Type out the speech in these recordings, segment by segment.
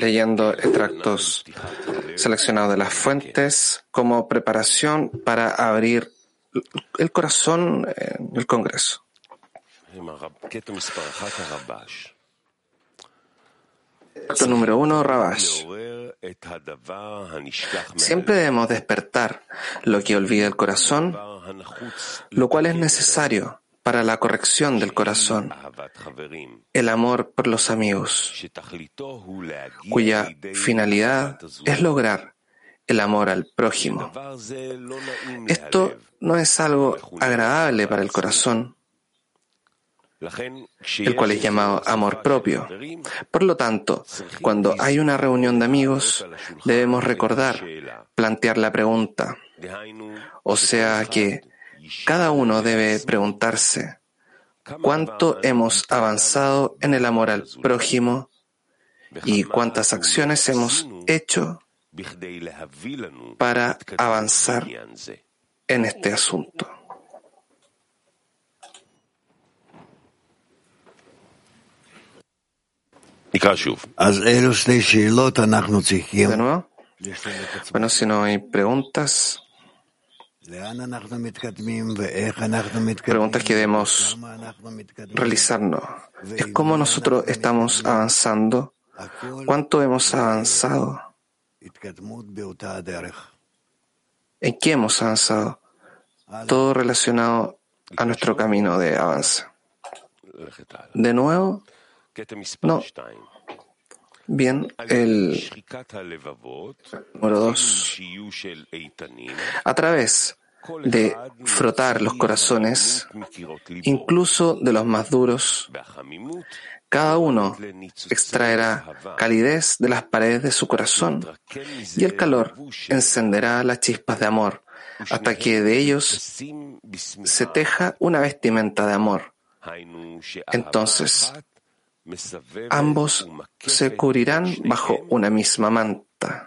leyendo extractos seleccionados de las fuentes como preparación para abrir el corazón en el Congreso. Acto número uno, Rabash. Siempre debemos despertar lo que olvida el corazón, lo cual es necesario para la corrección del corazón, el amor por los amigos, cuya finalidad es lograr el amor al prójimo. Esto no es algo agradable para el corazón, el cual es llamado amor propio. Por lo tanto, cuando hay una reunión de amigos, debemos recordar, plantear la pregunta. O sea que cada uno debe preguntarse, ¿cuánto hemos avanzado en el amor al prójimo y cuántas acciones hemos hecho para avanzar en este asunto? De nuevo. Bueno, si no hay preguntas, preguntas que debemos realizarnos. Es cómo nosotros estamos avanzando, cuánto hemos avanzado, en qué hemos avanzado, todo relacionado a nuestro camino de avance. De nuevo, no. Bien, el número dos. A través de frotar los corazones, incluso de los más duros, cada uno extraerá calidez de las paredes de su corazón y el calor encenderá las chispas de amor hasta que de ellos se teja una vestimenta de amor. Entonces, ambos se cubrirán bajo una misma manta.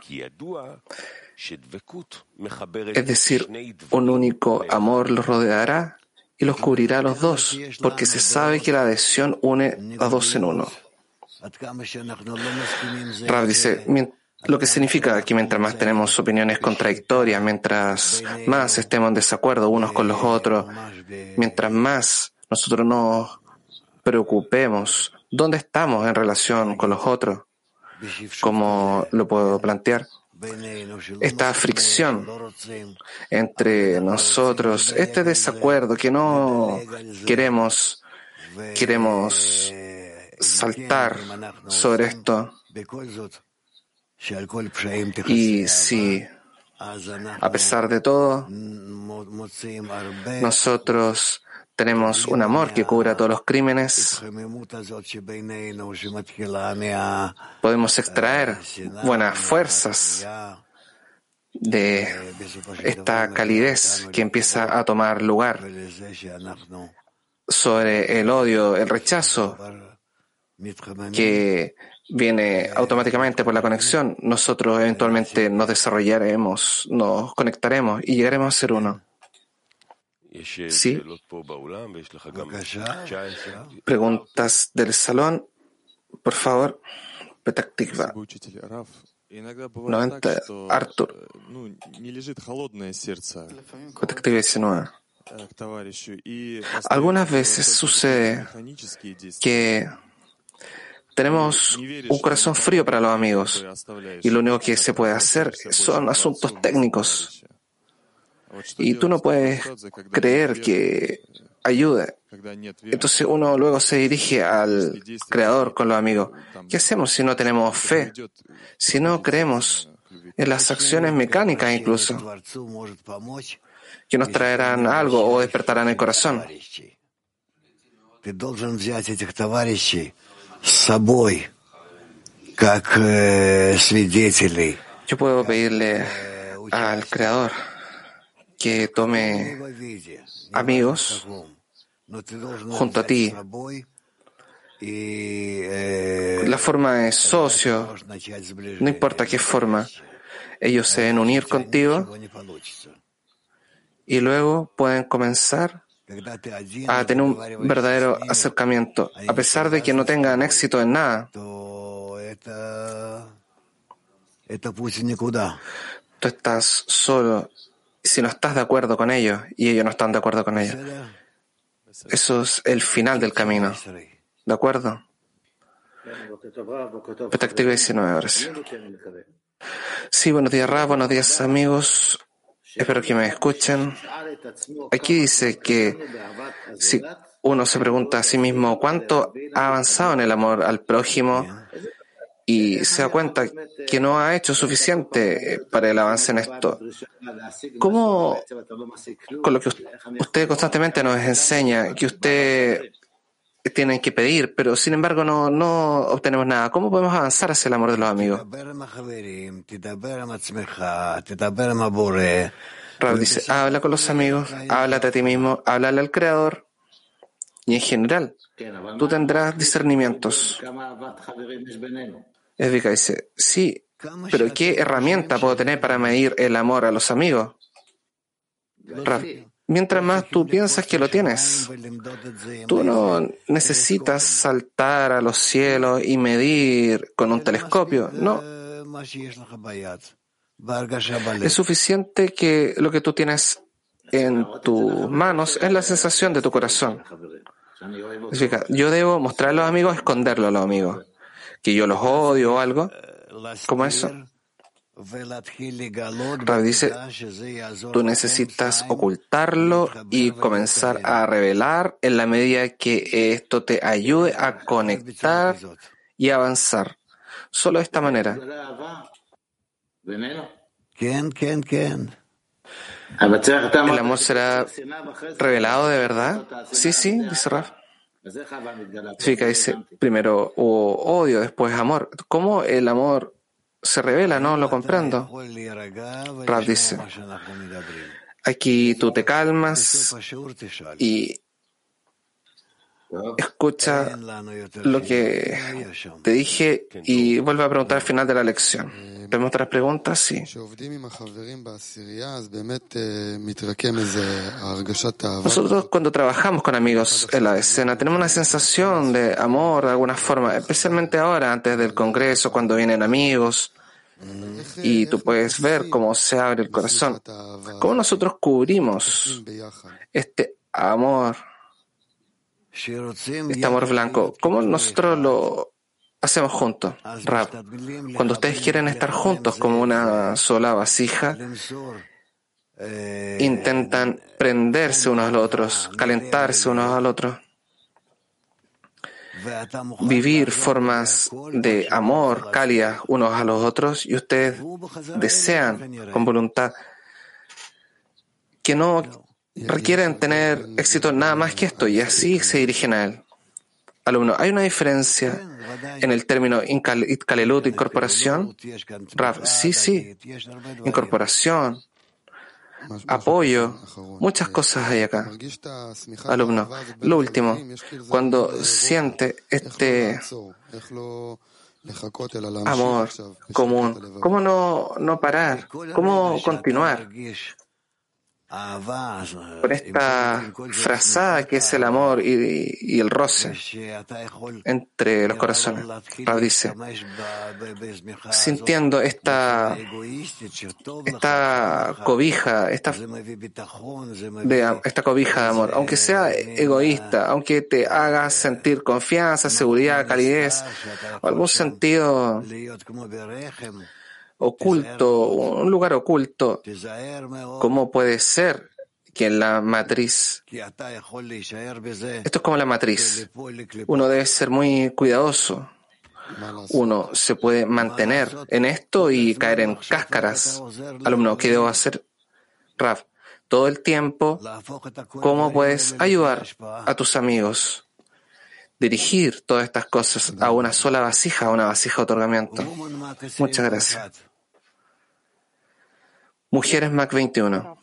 Es decir, un único amor los rodeará y los cubrirá a los dos, porque se sabe que la adhesión une a dos en uno. Rav dice, lo que significa que mientras más tenemos opiniones contradictorias, mientras más estemos en desacuerdo unos con los otros, mientras más nosotros nos preocupemos dónde estamos en relación con los otros, ¿cómo lo puedo plantear? Esta fricción entre nosotros, este desacuerdo que no queremos, queremos saltar sobre esto. Y si, a pesar de todo, nosotros tenemos un amor que cubra todos los crímenes. Podemos extraer buenas fuerzas de esta calidez que empieza a tomar lugar sobre el odio, el rechazo que viene automáticamente por la conexión. Nosotros eventualmente nos desarrollaremos, nos conectaremos y llegaremos a ser uno. Sí. Preguntas del salón, por favor. Petaktikva. 90. Arthur. Petaktikva 19. Algunas veces sucede que tenemos un corazón frío para los amigos y lo único que se puede hacer son asuntos técnicos y tú no puedes creer que ayude. Entonces uno luego se dirige al Creador con los amigos. ¿Qué hacemos si no tenemos fe? Si no creemos en las acciones mecánicas incluso, que nos traerán algo o despertarán el corazón. Yo puedo pedirle al Creador que tome amigos junto a ti. La forma es socio, no importa qué forma. Ellos se deben unir contigo y luego pueden comenzar a tener un verdadero acercamiento, a pesar de que no tengan éxito en nada. Tú estás solo si no estás de acuerdo con ellos y ellos no están de acuerdo con ellos. Eso es el final del camino. ¿De acuerdo? Perspectiva 19 horas. Sí, buenos días, Ra, buenos días, amigos. Espero que me escuchen. Aquí dice que si uno se pregunta a sí mismo cuánto ha avanzado en el amor al prójimo y se da cuenta que no ha hecho suficiente para el avance en esto, ¿cómo, con lo que usted constantemente nos enseña, que usted tienen que pedir, pero sin embargo no, no obtenemos nada. ¿Cómo podemos avanzar hacia el amor de los amigos? Rav dice, habla con los amigos, háblate a ti mismo, háblale al Creador y en general tú tendrás discernimientos. Edvika dice, sí, pero ¿qué herramienta puedo tener para medir el amor a los amigos? Mientras más tú piensas que lo tienes. Tú no necesitas saltar a los cielos y medir con un telescopio, no. Es suficiente que lo que tú tienes en tus manos es la sensación de tu corazón. Yo debo mostrar a los amigos, esconderlo a los amigos. Que yo los odio o algo, como eso. Rav dice, tú necesitas ocultarlo y comenzar a revelar en la medida que esto te ayude a conectar y avanzar. Solo de esta manera. ¿El amor será revelado de verdad? Sí, sí, dice Raf. Dice, primero hubo odio, después amor. ¿Cómo el amor se revela, no lo comprendo. Rav dice, aquí tú te calmas y escucha lo que te dije y vuelve a preguntar al final de la lección. ¿Tenemos otras preguntas? Sí. Nosotros cuando trabajamos con amigos en la escena tenemos una sensación de amor de alguna forma, especialmente ahora, antes del Congreso, cuando vienen amigos. Y tú puedes ver cómo se abre el corazón, cómo nosotros cubrimos este amor, este amor blanco, cómo nosotros lo hacemos juntos. Rap, cuando ustedes quieren estar juntos como una sola vasija, intentan prenderse unos a los otros, calentarse unos al otro. Vivir formas de amor cálidas unos a los otros y ustedes desean con voluntad que no requieren tener éxito nada más que esto y así se dirigen a él. Alumno, ¿hay una diferencia en el término Itkalelut, incorporación? Rav, sí, sí. Incorporación, apoyo, muchas cosas hay acá. Alumno, lo último, cuando siente este amor común, ¿cómo no, no parar? ¿Cómo continuar? Por esta frazada que es el amor y, el roce entre los corazones. Rab dice, sintiendo esta, esta cobija, esta, de, esta cobija de amor, aunque sea egoísta, aunque te haga sentir confianza, seguridad, calidez, o algún sentido oculto, un lugar oculto, ¿cómo puede ser que en la matriz, esto es como la matriz, uno debe ser muy cuidadoso, uno se puede mantener en esto y caer en cáscaras. Alumno, ¿qué debo hacer? Raf, todo el tiempo, ¿cómo puedes ayudar a tus amigos? Dirigir todas estas cosas a una sola vasija, a una vasija de otorgamiento. Muchas gracias. Mujeres Mac 21.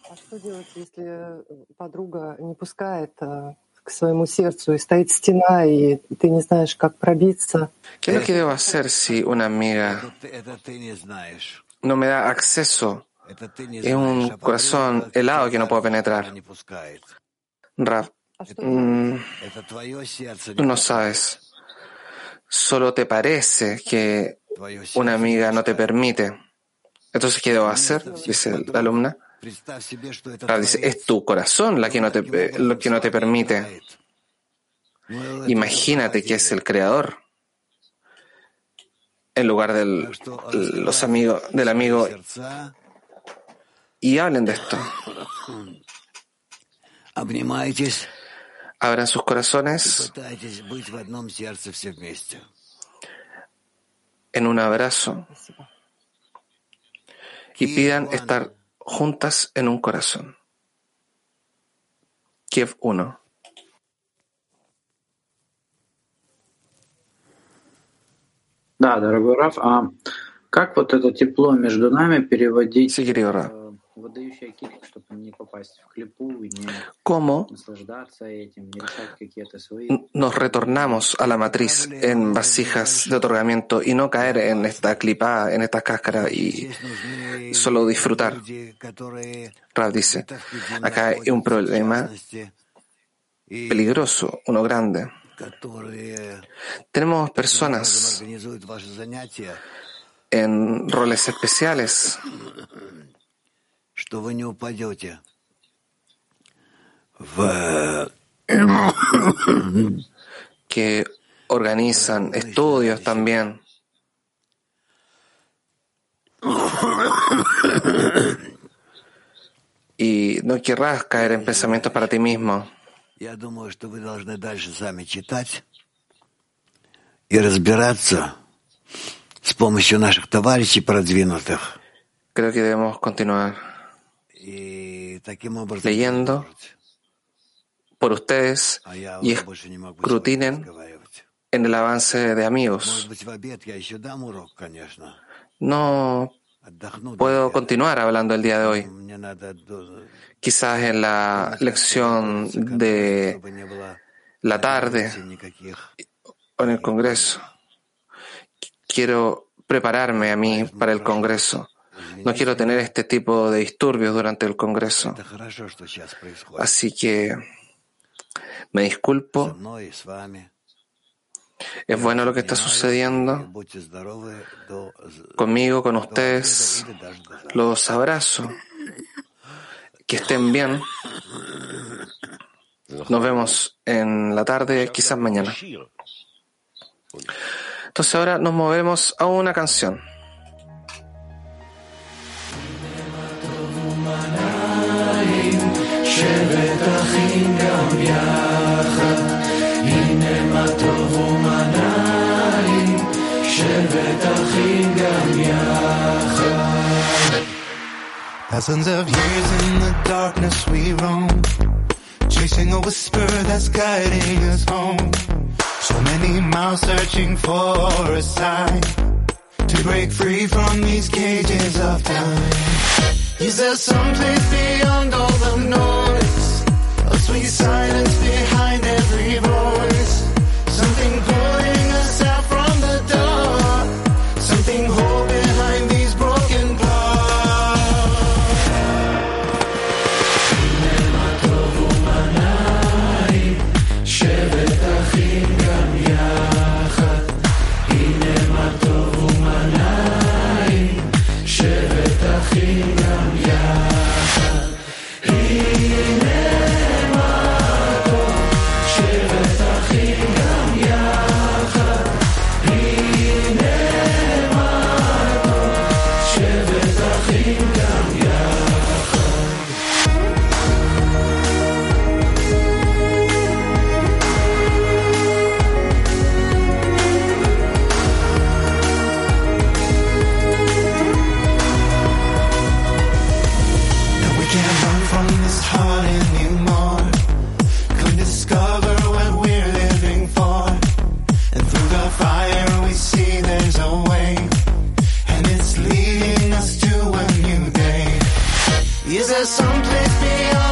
¿Qué es lo que debo hacer si una amiga no me da acceso? Es un corazón helado que no puedo penetrar. Rav, Mm, tú no sabes. Solo te parece que una amiga no te permite. Entonces, ¿qué debo hacer? Dice la alumna. dice, es tu corazón la que no te, lo que no te permite. Imagínate que es el creador en lugar del, los amigos, del amigo y hablen de esto abran sus corazones en un abrazo y pidan estar juntas en un corazón. Kiev 1. Sí, querido Rab cómo nos retornamos a la matriz en vasijas de otorgamiento y no caer en esta clipa, en esta cáscara y solo disfrutar. Rab dice, acá hay un problema peligroso, uno grande. Tenemos personas en roles especiales что вы не упадете в que organizan estudios también. Y no querrás caer en pensamientos para ti mismo. Я думаю, что вы должны дальше сами читать и разбираться с помощью наших товарищей продвинутых. Creo que debemos continuar И таким образом leyendo por ustedes y escrutinen en el avance de amigos. No puedo continuar hablando el día de hoy. Quizás en la lección de la tarde o en el Congreso. Quiero prepararme a mí para el Congreso. No quiero tener este tipo de disturbios durante el Congreso. Así que me disculpo. Es bueno lo que está sucediendo conmigo, con ustedes. Los abrazo. Que estén bien. Nos vemos en la tarde, quizás mañana. Entonces ahora nos movemos a una canción. Thousands of years in the darkness we roam, chasing a whisper that's guiding us home. So many miles searching for a sign to break free from these cages of time. Is there some place beyond all the noise? silence behind it Is there something beyond?